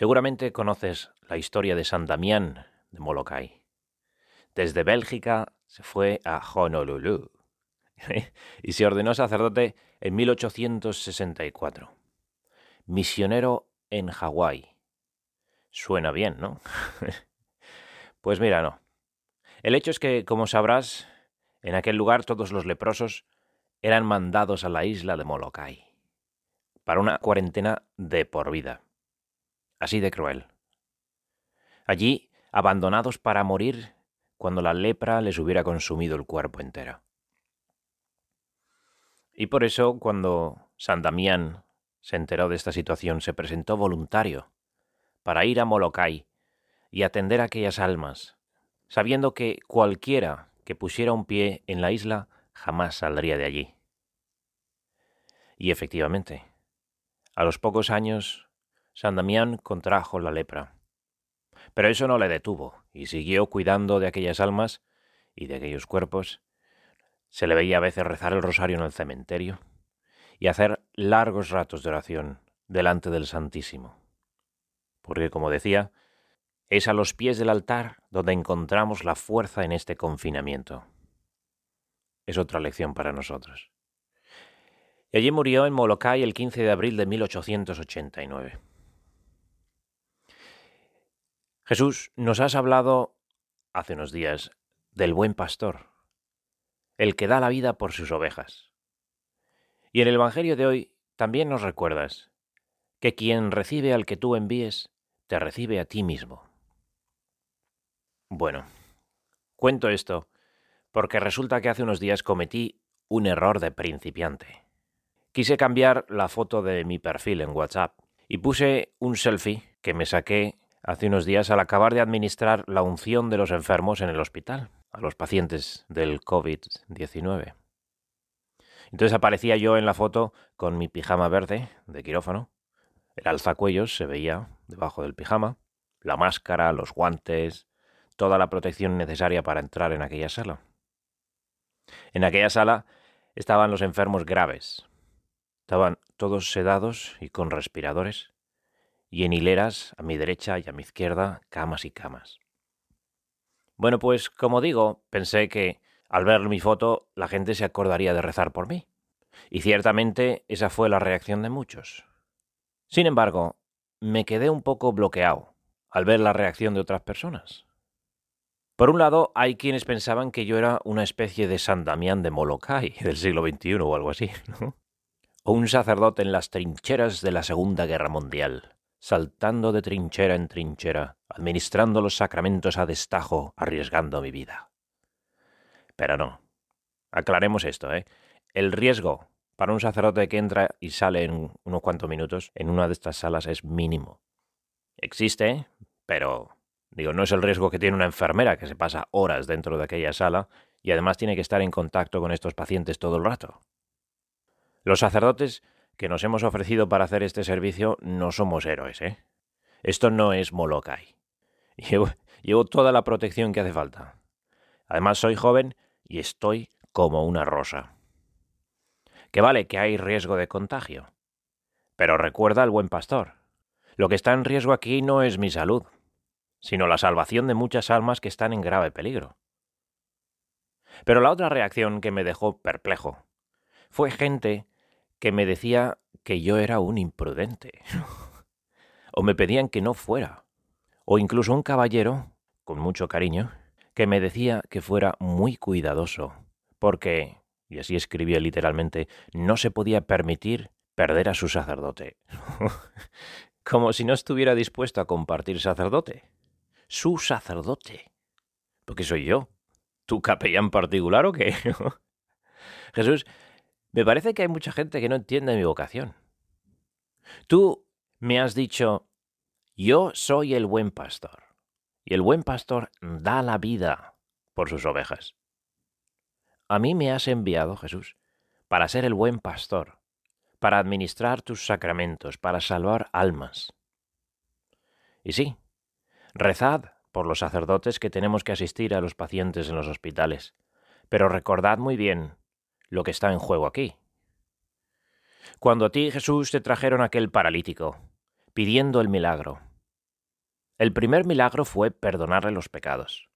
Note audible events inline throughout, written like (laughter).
Seguramente conoces la historia de San Damián de Molokai. Desde Bélgica se fue a Honolulu (laughs) y se ordenó sacerdote en 1864. Misionero en Hawái. Suena bien, ¿no? (laughs) pues mira, no. El hecho es que, como sabrás, en aquel lugar todos los leprosos eran mandados a la isla de Molokai para una cuarentena de por vida así de cruel. Allí, abandonados para morir cuando la lepra les hubiera consumido el cuerpo entero. Y por eso, cuando San Damián se enteró de esta situación, se presentó voluntario para ir a Molokai y atender a aquellas almas, sabiendo que cualquiera que pusiera un pie en la isla jamás saldría de allí. Y efectivamente, a los pocos años San Damián contrajo la lepra. Pero eso no le detuvo, y siguió cuidando de aquellas almas y de aquellos cuerpos. Se le veía a veces rezar el rosario en el cementerio y hacer largos ratos de oración delante del Santísimo. Porque, como decía, es a los pies del altar donde encontramos la fuerza en este confinamiento. Es otra lección para nosotros. Y allí murió en Molokai el 15 de abril de 1889. Jesús, nos has hablado hace unos días del buen pastor, el que da la vida por sus ovejas. Y en el Evangelio de hoy también nos recuerdas que quien recibe al que tú envíes, te recibe a ti mismo. Bueno, cuento esto porque resulta que hace unos días cometí un error de principiante. Quise cambiar la foto de mi perfil en WhatsApp y puse un selfie que me saqué hace unos días al acabar de administrar la unción de los enfermos en el hospital, a los pacientes del COVID-19. Entonces aparecía yo en la foto con mi pijama verde de quirófano, el alzacuellos se veía debajo del pijama, la máscara, los guantes, toda la protección necesaria para entrar en aquella sala. En aquella sala estaban los enfermos graves. Estaban todos sedados y con respiradores, y en hileras, a mi derecha y a mi izquierda, camas y camas. Bueno, pues como digo, pensé que al ver mi foto la gente se acordaría de rezar por mí. Y ciertamente esa fue la reacción de muchos. Sin embargo, me quedé un poco bloqueado al ver la reacción de otras personas. Por un lado, hay quienes pensaban que yo era una especie de San Damián de Molokai del siglo XXI o algo así, o un sacerdote en las trincheras de la Segunda Guerra Mundial, saltando de trinchera en trinchera, administrando los sacramentos a destajo, arriesgando mi vida. Pero no. Aclaremos esto, ¿eh? El riesgo para un sacerdote que entra y sale en unos cuantos minutos en una de estas salas es mínimo. Existe, pero digo, no es el riesgo que tiene una enfermera que se pasa horas dentro de aquella sala y además tiene que estar en contacto con estos pacientes todo el rato. Los sacerdotes que nos hemos ofrecido para hacer este servicio no somos héroes, ¿eh? Esto no es Molokai. (laughs) Llevo, llevo toda la protección que hace falta. Además soy joven y estoy como una rosa. Que vale que hay riesgo de contagio. Pero recuerda al buen pastor. Lo que está en riesgo aquí no es mi salud, sino la salvación de muchas almas que están en grave peligro. Pero la otra reacción que me dejó perplejo fue gente que me decía que yo era un imprudente. (laughs) o me pedían que no fuera. O incluso un caballero, con mucho cariño, que me decía que fuera muy cuidadoso, porque, y así escribía literalmente, no se podía permitir perder a su sacerdote. (laughs) Como si no estuviera dispuesto a compartir sacerdote. Su sacerdote. Porque soy yo. ¿Tu capellán particular o qué? (laughs) Jesús me parece que hay mucha gente que no entiende mi vocación. Tú me has dicho, yo soy el buen pastor. Y el buen pastor da la vida por sus ovejas. A mí me has enviado, Jesús, para ser el buen pastor, para administrar tus sacramentos, para salvar almas. Y sí, rezad por los sacerdotes que tenemos que asistir a los pacientes en los hospitales, pero recordad muy bien lo que está en juego aquí. Cuando a ti, Jesús, te trajeron aquel paralítico, pidiendo el milagro, el primer milagro fue perdonarle los pecados.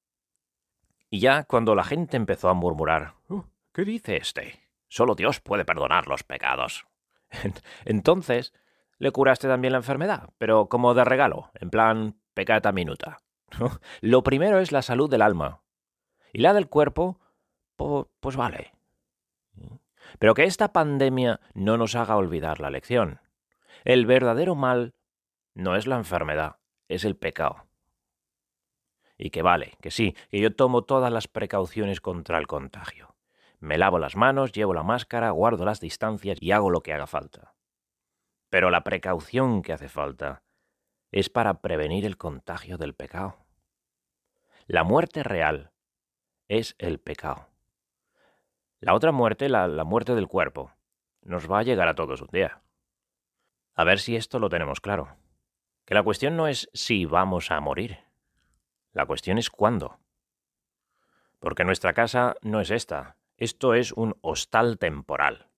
Y ya cuando la gente empezó a murmurar, uh, ¿qué dice este? Solo Dios puede perdonar los pecados. Entonces le curaste también la enfermedad, pero como de regalo, en plan pecata minuta. Lo primero es la salud del alma. Y la del cuerpo, pues vale. Pero que esta pandemia no nos haga olvidar la lección. El verdadero mal no es la enfermedad, es el pecado. Y que vale, que sí, que yo tomo todas las precauciones contra el contagio. Me lavo las manos, llevo la máscara, guardo las distancias y hago lo que haga falta. Pero la precaución que hace falta es para prevenir el contagio del pecado. La muerte real es el pecado. La otra muerte, la, muerte del cuerpo, nos va a llegar a todos un día. A ver si esto lo tenemos claro. Que la cuestión no es si vamos a morir. La cuestión es cuándo. Porque nuestra casa no es esta, esto es un hostal temporal.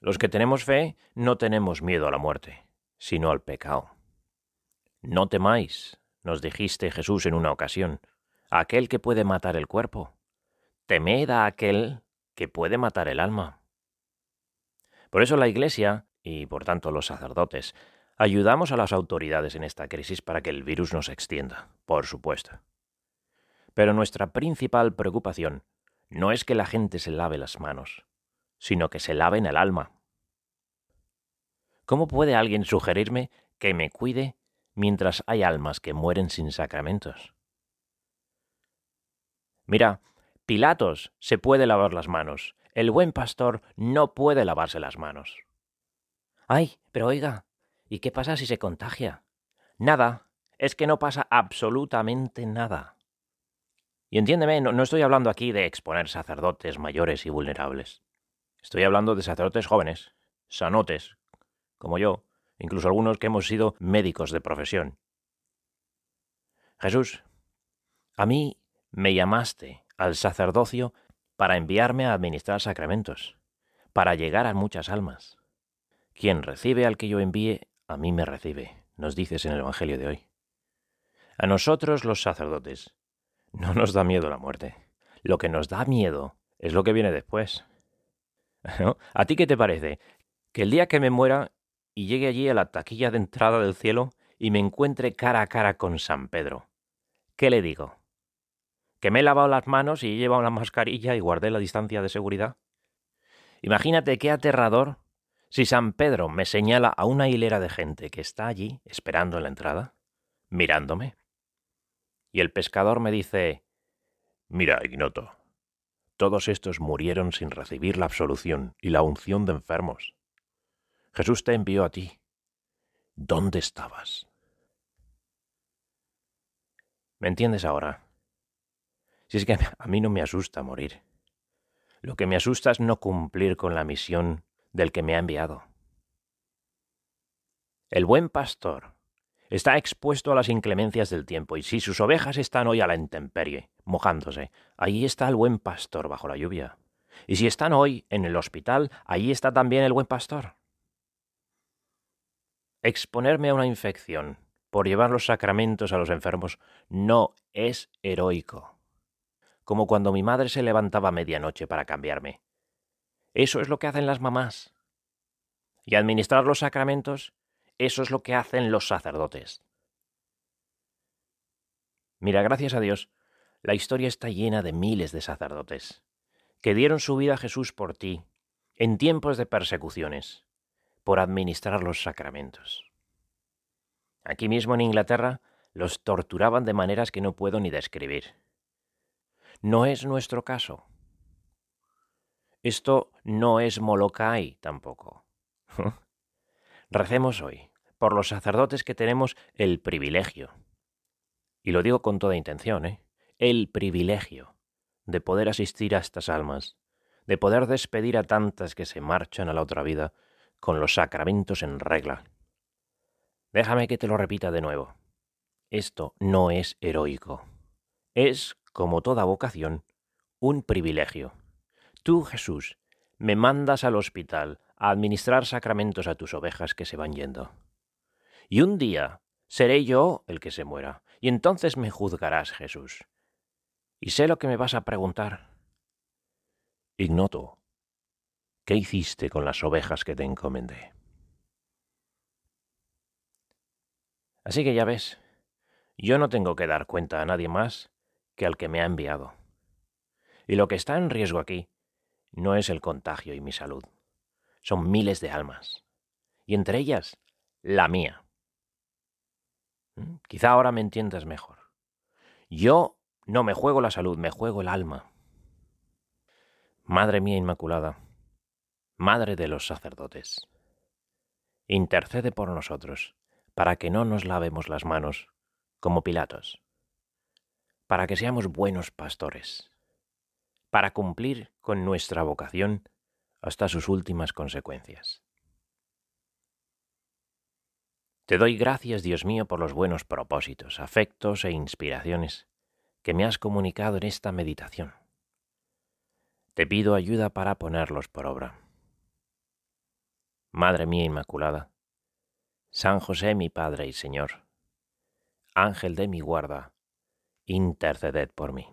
Los que tenemos fe no tenemos miedo a la muerte, sino al pecado. No temáis, nos dijiste Jesús en una ocasión, a aquel que puede matar el cuerpo. Temed a aquel que puede matar el alma. Por eso la Iglesia, y por tanto los sacerdotes, ayudamos a las autoridades en esta crisis para que el virus no se extienda, por supuesto. Pero nuestra principal preocupación no es que la gente se lave las manos, sino que se lave en el alma. ¿Cómo puede alguien sugerirme que me cuide mientras hay almas que mueren sin sacramentos? Mira, Pilatos se puede lavar las manos, el buen pastor no puede lavarse las manos. Ay, pero oiga, ¿y qué pasa si se contagia? Nada, es que no pasa absolutamente nada. Y entiéndeme, no, estoy hablando aquí de exponer sacerdotes mayores y vulnerables. Estoy hablando de sacerdotes jóvenes, sanotes, como yo, incluso algunos que hemos sido médicos de profesión. Jesús, a mí me llamaste al sacerdocio para enviarme a administrar sacramentos, para llegar a muchas almas. Quien recibe al que yo envíe, a mí me recibe, nos dices en el Evangelio de hoy. A nosotros los sacerdotes, no nos da miedo la muerte. Lo que nos da miedo es lo que viene después. (laughs) ¿A ti qué te parece? Que el día que me muera y llegue allí a la taquilla de entrada del cielo y me encuentre cara a cara con San Pedro, ¿qué le digo? ¿Que me he lavado las manos y he llevado la mascarilla y guardé la distancia de seguridad? Imagínate qué aterrador si San Pedro me señala a una hilera de gente que está allí esperando en la entrada, mirándome. Y el pescador me dice, Mira, ignoto, todos estos murieron sin recibir la absolución y la unción de enfermos. Jesús te envió a ti. ¿Dónde estabas? ¿Me entiendes ahora? Si es que (laughs) a mí no me asusta morir. Lo que me asusta es no cumplir con la misión del que me ha enviado. El buen pastor está expuesto a las inclemencias del tiempo, y si sus ovejas están hoy a la intemperie, mojándose, ahí está el buen pastor bajo la lluvia. Y si están hoy en el hospital, allí está también el buen pastor. Exponerme a una infección por llevar los sacramentos a los enfermos no es heroico. Como cuando mi madre se levantaba a medianoche para cambiarme. Eso es lo que hacen las mamás. Y administrar los sacramentos eso es lo que hacen los sacerdotes. Mira, gracias a Dios, la historia está llena de miles de sacerdotes que dieron su vida a Jesús por ti en tiempos de persecuciones, por administrar los sacramentos. Aquí mismo en Inglaterra los torturaban de maneras que no puedo ni describir. No es nuestro caso. Esto no es Molokai tampoco. (laughs) Recemos hoy por los sacerdotes que tenemos el privilegio y lo digo con toda intención, ¿eh? el privilegio de poder asistir a estas almas, de poder despedir a tantas que se marchan a la otra vida con los sacramentos en regla. Déjame que te lo repita de nuevo. Esto no es heroico. Es, como toda vocación, un privilegio. Tú, Jesús, me mandas al hospital a administrar sacramentos a tus ovejas que se van yendo. Y un día seré yo el que se muera, y entonces me juzgarás, Jesús. Y sé lo que me vas a preguntar. Ignoto, ¿qué hiciste con las ovejas que te encomendé? Así que ya ves, yo no tengo que dar cuenta a nadie más que al que me ha enviado. Y lo que está en riesgo aquí no es el contagio y mi salud. Son miles de almas. Y entre ellas, la mía. ¿Mm? Quizá ahora me entiendas mejor. Yo no me juego la salud, me juego el alma. Madre mía Inmaculada, Madre de los sacerdotes, intercede por nosotros para que no nos lavemos las manos como Pilatos, para que seamos buenos pastores para cumplir con nuestra vocación hasta sus últimas consecuencias. Te doy gracias, Dios mío, por los buenos propósitos, afectos e inspiraciones que me has comunicado en esta meditación. Te pido ayuda para ponerlos por obra. Madre mía Inmaculada, San José mi Padre y Señor, Ángel de mi guarda, interceded por mí.